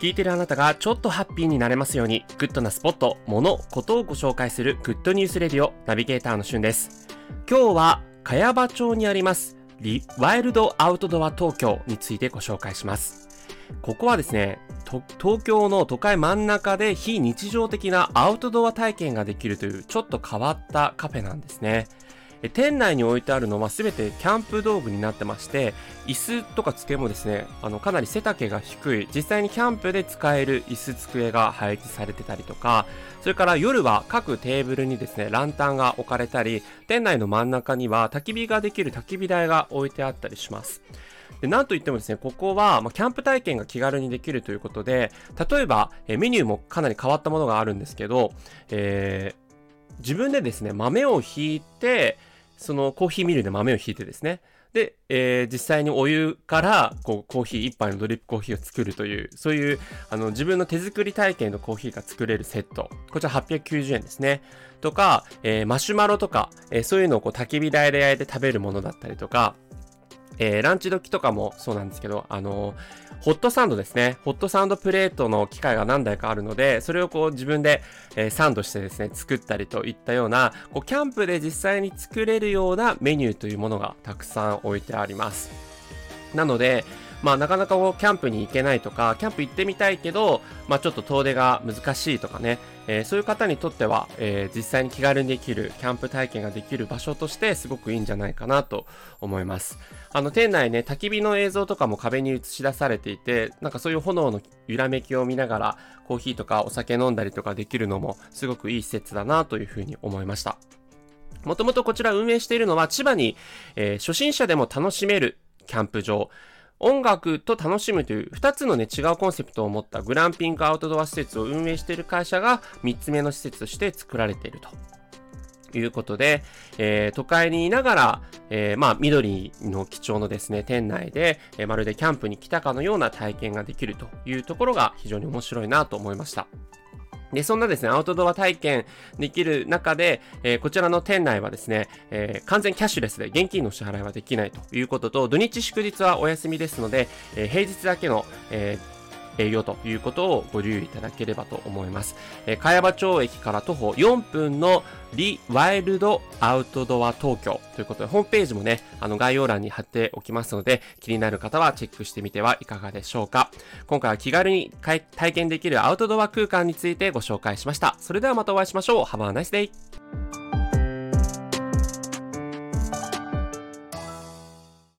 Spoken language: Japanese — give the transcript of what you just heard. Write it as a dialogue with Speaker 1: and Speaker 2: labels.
Speaker 1: 聞いてるあなたがちょっとハッピーになれますように、グッドなスポット、もの、ことをご紹介するグッドニュースレディオナビゲーターのしゅんです。今日は、茅場町にあります、リワイルドアウトドア東京についてご紹介します。ここはですね、東京の都会真ん中で非日常的なアウトドア体験ができるというちょっと変わったカフェなんですね。店内に置いてあるのは全てキャンプ道具になってまして、椅子とか机もですね、あの、かなり背丈が低い、実際にキャンプで使える椅子机が配置されてたりとか、それから夜は各テーブルにですね、ランタンが置かれたり、店内の真ん中には焚き火ができる焚き火台が置いてあったりします。で、なんといってもですね、ここは、まあ、キャンプ体験が気軽にできるということで、例えば、えメニューもかなり変わったものがあるんですけど、えー、自分でですね、豆をひいて、そのコーヒーミルで豆をひいてですね、で、えー、実際にお湯から、こう、コーヒー一杯のドリップコーヒーを作るという、そういう、あの、自分の手作り体験のコーヒーが作れるセット。こちら890円ですね。とか、えー、マシュマロとか、えー、そういうのをこう、焚き火台で焼いて食べるものだったりとか、えー、ランチ時とかもそうなんですけど、あのー、ホットサンドですね。ホットサンドプレートの機械が何台かあるので、それをこう自分で、えー、サンドしてですね、作ったりといったような、こうキャンプで実際に作れるようなメニューというものがたくさん置いてあります。なので、まあなかなかこうキャンプに行けないとか、キャンプ行ってみたいけど、まあちょっと遠出が難しいとかね、えー、そういう方にとっては、えー、実際に気軽にできるキャンプ体験ができる場所としてすごくいいんじゃないかなと思います。あの店内ね、焚き火の映像とかも壁に映し出されていて、なんかそういう炎の揺らめきを見ながらコーヒーとかお酒飲んだりとかできるのもすごくいい施設だなというふうに思いました。もともとこちら運営しているのは千葉に、えー、初心者でも楽しめるキャンプ場、音楽と楽しむという2つのね、違うコンセプトを持ったグランピングアウトドア施設を運営している会社が3つ目の施設として作られていると。いうことで、えー、都会にいながら、えー、まあ、緑の貴重のですね、店内で、えー、まるでキャンプに来たかのような体験ができるというところが非常に面白いなと思いました。で、そんなですね、アウトドア体験できる中で、えー、こちらの店内はですね、えー、完全キャッシュレスで現金の支払いはできないということと、土日祝日はお休みですので、えー、平日だけの、えー営業ということをご留意いただければと思います。えー、茅場町駅から徒歩4分のリワイルドアウトドア東京ということで、ホームページもね、あの概要欄に貼っておきますので、気になる方はチェックしてみてはいかがでしょうか。今回は気軽に体験できるアウトドア空間についてご紹介しました。それではまたお会いしましょう。Have a nice day!